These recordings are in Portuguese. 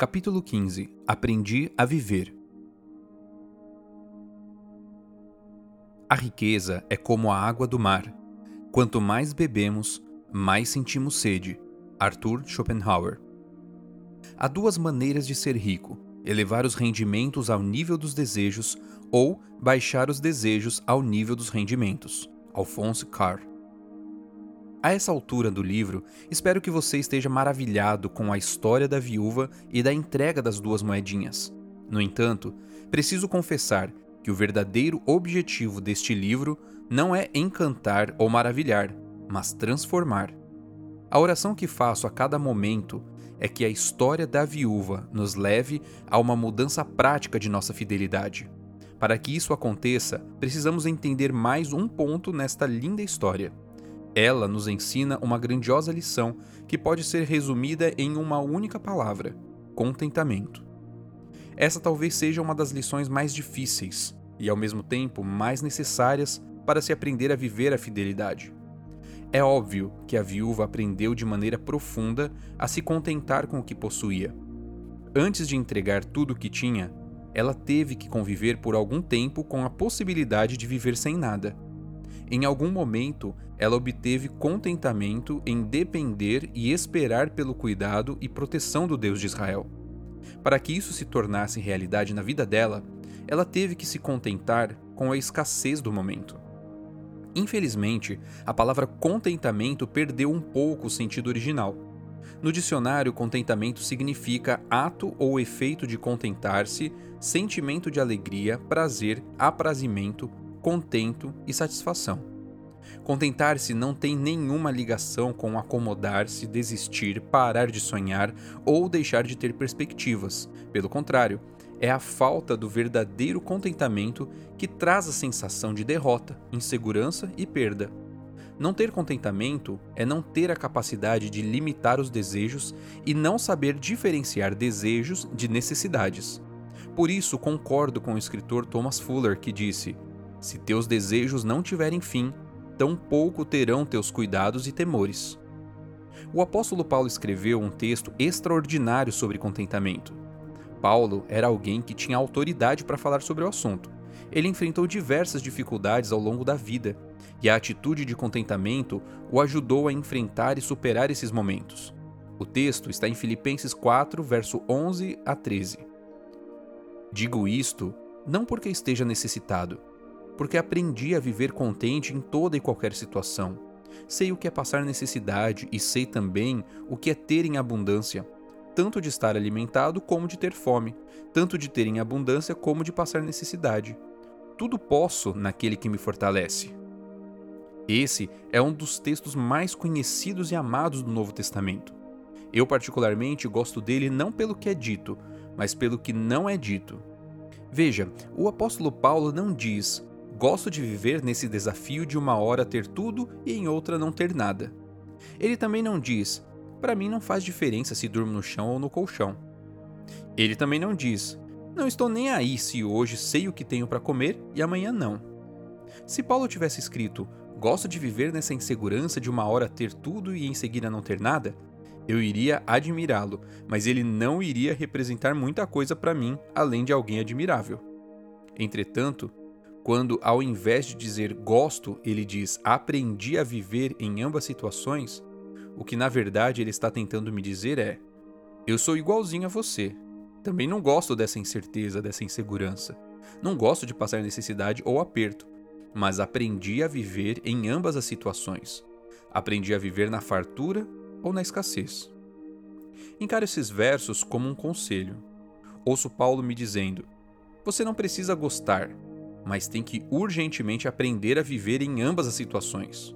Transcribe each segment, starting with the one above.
Capítulo 15 Aprendi a Viver A riqueza é como a água do mar. Quanto mais bebemos, mais sentimos sede. Arthur Schopenhauer. Há duas maneiras de ser rico elevar os rendimentos ao nível dos desejos ou baixar os desejos ao nível dos rendimentos. Alphonse Carr. A essa altura do livro, espero que você esteja maravilhado com a história da viúva e da entrega das duas moedinhas. No entanto, preciso confessar que o verdadeiro objetivo deste livro não é encantar ou maravilhar, mas transformar. A oração que faço a cada momento é que a história da viúva nos leve a uma mudança prática de nossa fidelidade. Para que isso aconteça, precisamos entender mais um ponto nesta linda história. Ela nos ensina uma grandiosa lição que pode ser resumida em uma única palavra: contentamento. Essa talvez seja uma das lições mais difíceis e, ao mesmo tempo, mais necessárias para se aprender a viver a fidelidade. É óbvio que a viúva aprendeu de maneira profunda a se contentar com o que possuía. Antes de entregar tudo o que tinha, ela teve que conviver por algum tempo com a possibilidade de viver sem nada. Em algum momento, ela obteve contentamento em depender e esperar pelo cuidado e proteção do Deus de Israel. Para que isso se tornasse realidade na vida dela, ela teve que se contentar com a escassez do momento. Infelizmente, a palavra contentamento perdeu um pouco o sentido original. No dicionário, contentamento significa ato ou efeito de contentar-se, sentimento de alegria, prazer, aprazimento, contento e satisfação. Contentar-se não tem nenhuma ligação com acomodar-se, desistir, parar de sonhar ou deixar de ter perspectivas. Pelo contrário, é a falta do verdadeiro contentamento que traz a sensação de derrota, insegurança e perda. Não ter contentamento é não ter a capacidade de limitar os desejos e não saber diferenciar desejos de necessidades. Por isso, concordo com o escritor Thomas Fuller que disse: Se teus desejos não tiverem fim, tampouco terão teus cuidados e temores. O apóstolo Paulo escreveu um texto extraordinário sobre contentamento. Paulo era alguém que tinha autoridade para falar sobre o assunto. Ele enfrentou diversas dificuldades ao longo da vida, e a atitude de contentamento o ajudou a enfrentar e superar esses momentos. O texto está em Filipenses 4, verso 11 a 13. Digo isto não porque esteja necessitado, porque aprendi a viver contente em toda e qualquer situação. Sei o que é passar necessidade e sei também o que é ter em abundância tanto de estar alimentado como de ter fome, tanto de ter em abundância como de passar necessidade. Tudo posso naquele que me fortalece. Esse é um dos textos mais conhecidos e amados do Novo Testamento. Eu, particularmente, gosto dele não pelo que é dito, mas pelo que não é dito. Veja, o apóstolo Paulo não diz: gosto de viver nesse desafio de uma hora ter tudo e em outra não ter nada. Ele também não diz: para mim não faz diferença se durmo no chão ou no colchão. Ele também não diz: Não estou nem aí se hoje sei o que tenho para comer e amanhã não. Se Paulo tivesse escrito: Gosto de viver nessa insegurança de uma hora ter tudo e em seguida não ter nada, eu iria admirá-lo, mas ele não iria representar muita coisa para mim além de alguém admirável. Entretanto, quando ao invés de dizer gosto, ele diz aprendi a viver em ambas situações, o que na verdade ele está tentando me dizer é: eu sou igualzinho a você. Também não gosto dessa incerteza, dessa insegurança. Não gosto de passar necessidade ou aperto, mas aprendi a viver em ambas as situações. Aprendi a viver na fartura ou na escassez. Encaro esses versos como um conselho. Ouço Paulo me dizendo: Você não precisa gostar, mas tem que urgentemente aprender a viver em ambas as situações.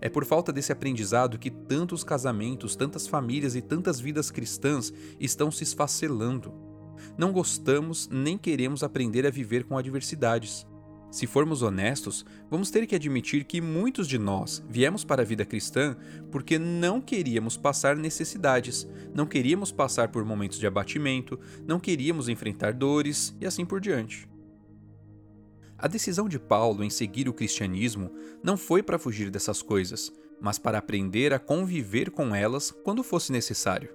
É por falta desse aprendizado que tantos casamentos, tantas famílias e tantas vidas cristãs estão se esfacelando. Não gostamos nem queremos aprender a viver com adversidades. Se formos honestos, vamos ter que admitir que muitos de nós viemos para a vida cristã porque não queríamos passar necessidades, não queríamos passar por momentos de abatimento, não queríamos enfrentar dores e assim por diante. A decisão de Paulo em seguir o cristianismo não foi para fugir dessas coisas, mas para aprender a conviver com elas quando fosse necessário.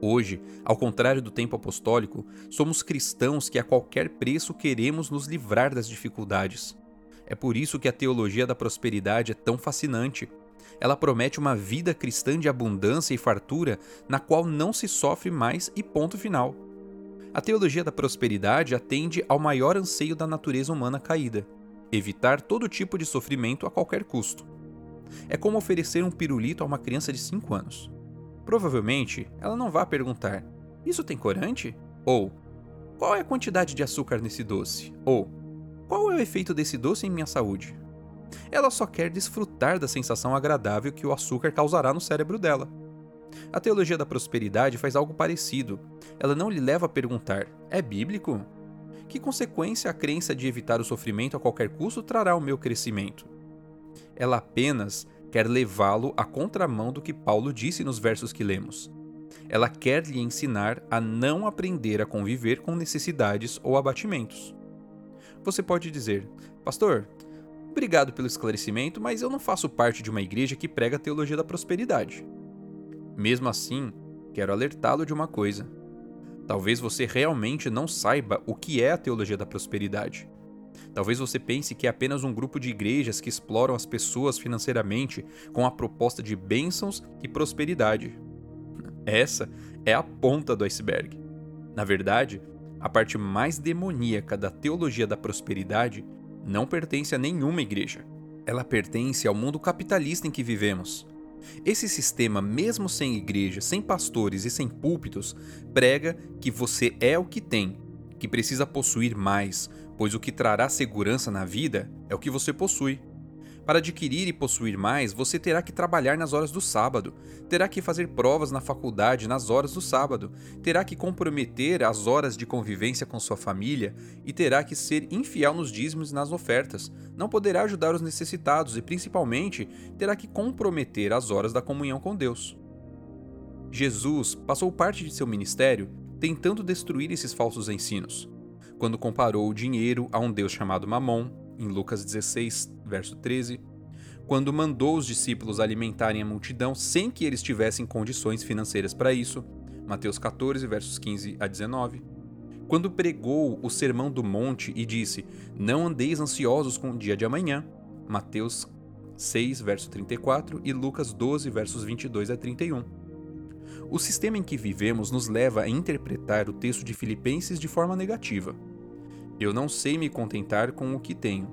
Hoje, ao contrário do tempo apostólico, somos cristãos que a qualquer preço queremos nos livrar das dificuldades. É por isso que a teologia da prosperidade é tão fascinante. Ela promete uma vida cristã de abundância e fartura na qual não se sofre mais e ponto final. A teologia da prosperidade atende ao maior anseio da natureza humana caída: evitar todo tipo de sofrimento a qualquer custo. É como oferecer um pirulito a uma criança de 5 anos. Provavelmente, ela não vai perguntar: Isso tem corante? Ou Qual é a quantidade de açúcar nesse doce? Ou Qual é o efeito desse doce em minha saúde? Ela só quer desfrutar da sensação agradável que o açúcar causará no cérebro dela. A teologia da prosperidade faz algo parecido. Ela não lhe leva a perguntar: é bíblico? Que consequência a crença de evitar o sofrimento a qualquer custo trará ao meu crescimento? Ela apenas quer levá-lo à contramão do que Paulo disse nos versos que lemos. Ela quer lhe ensinar a não aprender a conviver com necessidades ou abatimentos. Você pode dizer, Pastor, obrigado pelo esclarecimento, mas eu não faço parte de uma igreja que prega a teologia da prosperidade. Mesmo assim, quero alertá-lo de uma coisa. Talvez você realmente não saiba o que é a teologia da prosperidade. Talvez você pense que é apenas um grupo de igrejas que exploram as pessoas financeiramente com a proposta de bênçãos e prosperidade. Essa é a ponta do iceberg. Na verdade, a parte mais demoníaca da teologia da prosperidade não pertence a nenhuma igreja. Ela pertence ao mundo capitalista em que vivemos, esse sistema, mesmo sem igreja, sem pastores e sem púlpitos, prega que você é o que tem, que precisa possuir mais, pois o que trará segurança na vida é o que você possui. Para adquirir e possuir mais, você terá que trabalhar nas horas do sábado, terá que fazer provas na faculdade nas horas do sábado, terá que comprometer as horas de convivência com sua família e terá que ser infiel nos dízimos e nas ofertas. Não poderá ajudar os necessitados e, principalmente, terá que comprometer as horas da comunhão com Deus. Jesus passou parte de seu ministério tentando destruir esses falsos ensinos, quando comparou o dinheiro a um Deus chamado Mamon, em Lucas 16, verso 13, quando mandou os discípulos alimentarem a multidão sem que eles tivessem condições financeiras para isso, Mateus 14, versos 15 a 19, quando pregou o Sermão do Monte e disse: Não andeis ansiosos com o dia de amanhã, Mateus 6, verso 34 e Lucas 12, versos 22 a 31. O sistema em que vivemos nos leva a interpretar o texto de Filipenses de forma negativa. Eu não sei me contentar com o que tenho.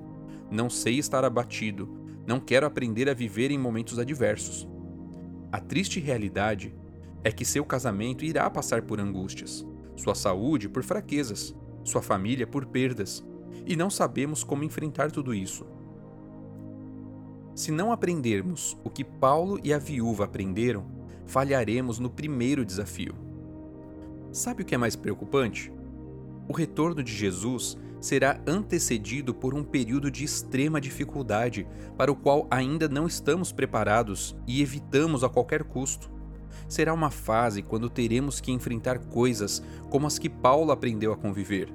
Não sei estar abatido. Não quero aprender a viver em momentos adversos. A triste realidade é que seu casamento irá passar por angústias, sua saúde por fraquezas, sua família por perdas, e não sabemos como enfrentar tudo isso. Se não aprendermos o que Paulo e a viúva aprenderam, falharemos no primeiro desafio. Sabe o que é mais preocupante? O retorno de Jesus será antecedido por um período de extrema dificuldade para o qual ainda não estamos preparados e evitamos a qualquer custo. Será uma fase quando teremos que enfrentar coisas como as que Paulo aprendeu a conviver.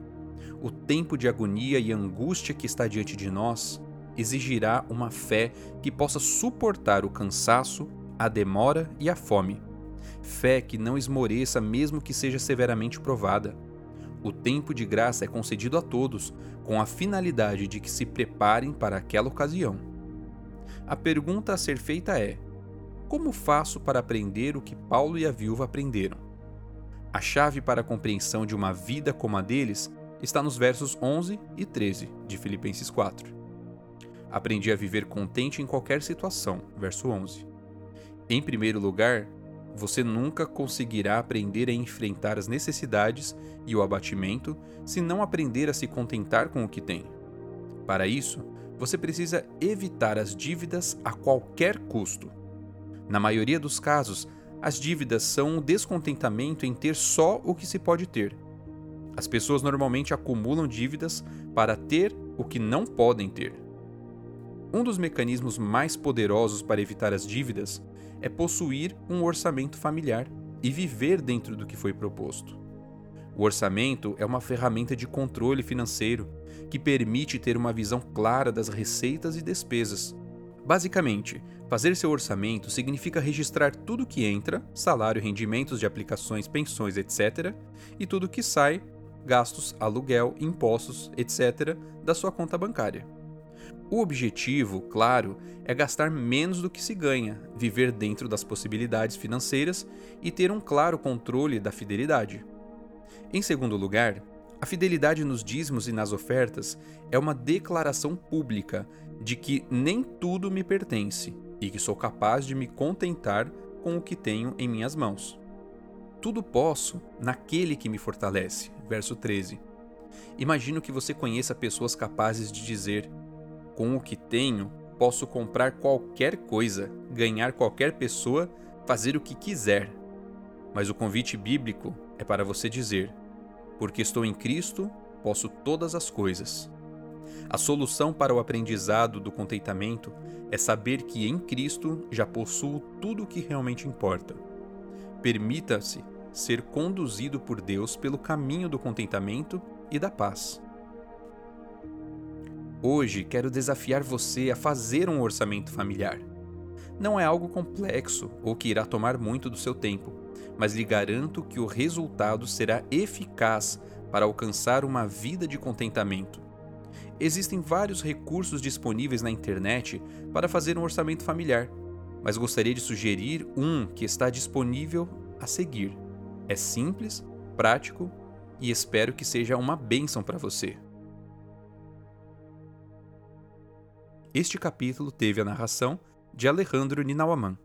O tempo de agonia e angústia que está diante de nós exigirá uma fé que possa suportar o cansaço, a demora e a fome. Fé que não esmoreça mesmo que seja severamente provada o tempo de graça é concedido a todos, com a finalidade de que se preparem para aquela ocasião. A pergunta a ser feita é: como faço para aprender o que Paulo e a viúva aprenderam? A chave para a compreensão de uma vida como a deles está nos versos 11 e 13 de Filipenses 4. Aprendi a viver contente em qualquer situação, verso 11. Em primeiro lugar, você nunca conseguirá aprender a enfrentar as necessidades e o abatimento se não aprender a se contentar com o que tem. Para isso, você precisa evitar as dívidas a qualquer custo. Na maioria dos casos, as dívidas são um descontentamento em ter só o que se pode ter. As pessoas normalmente acumulam dívidas para ter o que não podem ter. Um dos mecanismos mais poderosos para evitar as dívidas é possuir um orçamento familiar e viver dentro do que foi proposto. O orçamento é uma ferramenta de controle financeiro que permite ter uma visão clara das receitas e despesas. Basicamente, fazer seu orçamento significa registrar tudo que entra, salário, rendimentos de aplicações, pensões, etc., e tudo que sai, gastos, aluguel, impostos, etc., da sua conta bancária. O objetivo, claro, é gastar menos do que se ganha, viver dentro das possibilidades financeiras e ter um claro controle da fidelidade. Em segundo lugar, a fidelidade nos dízimos e nas ofertas é uma declaração pública de que nem tudo me pertence e que sou capaz de me contentar com o que tenho em minhas mãos. Tudo posso naquele que me fortalece. Verso 13. Imagino que você conheça pessoas capazes de dizer: com o que tenho, posso comprar qualquer coisa, ganhar qualquer pessoa, fazer o que quiser. Mas o convite bíblico é para você dizer: Porque estou em Cristo, posso todas as coisas. A solução para o aprendizado do contentamento é saber que em Cristo já possuo tudo o que realmente importa. Permita-se ser conduzido por Deus pelo caminho do contentamento e da paz. Hoje quero desafiar você a fazer um orçamento familiar. Não é algo complexo ou que irá tomar muito do seu tempo, mas lhe garanto que o resultado será eficaz para alcançar uma vida de contentamento. Existem vários recursos disponíveis na internet para fazer um orçamento familiar, mas gostaria de sugerir um que está disponível a seguir. É simples, prático e espero que seja uma bênção para você. Este capítulo teve a narração de Alejandro Ninawaman.